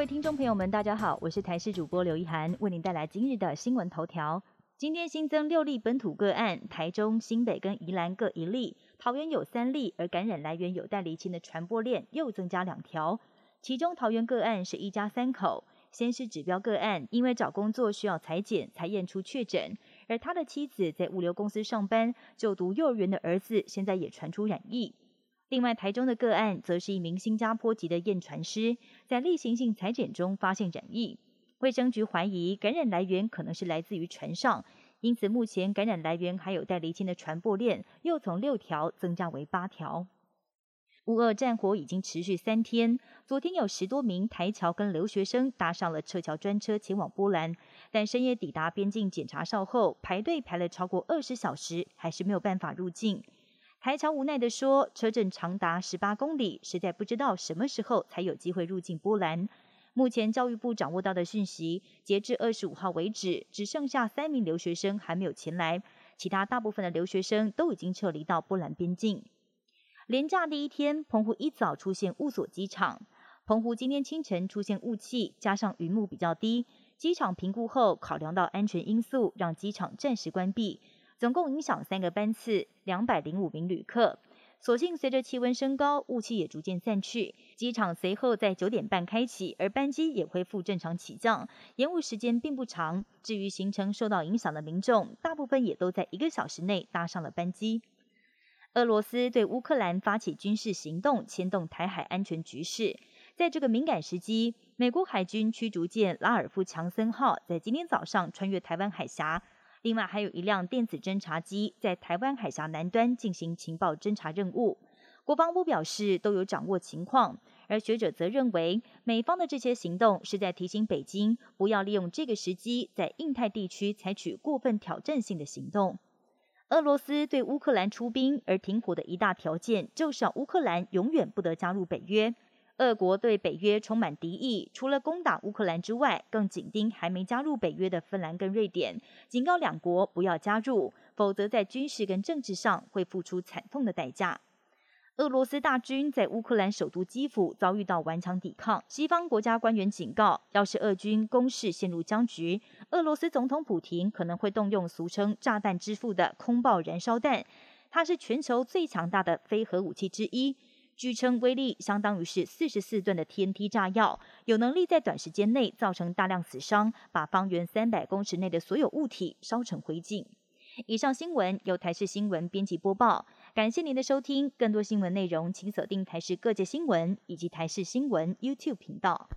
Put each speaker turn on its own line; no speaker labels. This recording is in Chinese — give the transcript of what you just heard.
各位听众朋友们，大家好，我是台视主播刘一涵，为您带来今日的新闻头条。今天新增六例本土个案，台中、新北跟宜兰各一例，桃园有三例，而感染来源有待厘清的传播链又增加两条。其中桃园个案是一家三口，先是指标个案，因为找工作需要裁剪才验出确诊，而他的妻子在物流公司上班，就读幼儿园的儿子现在也传出染疫。另外，台中的个案则是一名新加坡籍的验船师，在例行性裁剪中发现染疫，卫生局怀疑感染来源可能是来自于船上，因此目前感染来源还有待厘清的传播链又从六条增加为八条。乌俄战火已经持续三天，昨天有十多名台侨跟留学生搭上了撤侨专车前往波兰，但深夜抵达边境检查哨后排队排了超过二十小时，还是没有办法入境。台侨无奈地说：“车阵长达十八公里，实在不知道什么时候才有机会入境波兰。”目前教育部掌握到的讯息，截至二十五号为止，只剩下三名留学生还没有前来，其他大部分的留学生都已经撤离到波兰边境。连假第一天，澎湖一早出现雾锁机场。澎湖今天清晨出现雾气，加上云幕比较低，机场评估后考量到安全因素，让机场暂时关闭。总共影响三个班次，两百零五名旅客。所幸随着气温升高，雾气也逐渐散去，机场随后在九点半开启，而班机也恢复正常起降，延误时间并不长。至于行程受到影响的民众，大部分也都在一个小时内搭上了班机。俄罗斯对乌克兰发起军事行动，牵动台海安全局势。在这个敏感时机，美国海军驱逐舰拉尔夫·强森号在今天早上穿越台湾海峡。另外还有一辆电子侦察机在台湾海峡南端进行情报侦察任务。国防部表示都有掌握情况，而学者则认为美方的这些行动是在提醒北京不要利用这个时机在印太地区采取过分挑战性的行动。俄罗斯对乌克兰出兵而停火的一大条件就是乌克兰永远不得加入北约。俄国对北约充满敌意，除了攻打乌克兰之外，更紧盯还没加入北约的芬兰跟瑞典，警告两国不要加入，否则在军事跟政治上会付出惨痛的代价。俄罗斯大军在乌克兰首都基辅遭遇到顽强抵抗，西方国家官员警告，要是俄军攻势陷入僵局，俄罗斯总统普廷可能会动用俗称“炸弹之父”的空爆燃烧弹，它是全球最强大的非核武器之一。据称，威力相当于是四十四吨的 TNT 炸药，有能力在短时间内造成大量死伤，把方圆三百公尺内的所有物体烧成灰烬。以上新闻由台视新闻编辑播报，感谢您的收听。更多新闻内容，请锁定台视各界新闻以及台视新闻 YouTube 频道。